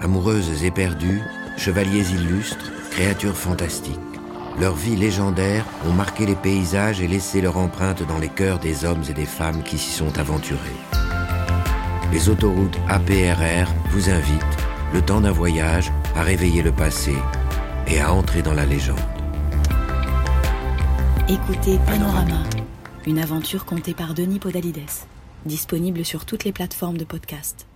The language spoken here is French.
Amoureuses éperdues, chevaliers illustres, créatures fantastiques. Leurs vies légendaires ont marqué les paysages et laissé leur empreinte dans les cœurs des hommes et des femmes qui s'y sont aventurés. Les autoroutes APRR vous invitent, le temps d'un voyage, à réveiller le passé et à entrer dans la légende. Écoutez Panorama, une aventure contée par Denis Podalides, disponible sur toutes les plateformes de podcast.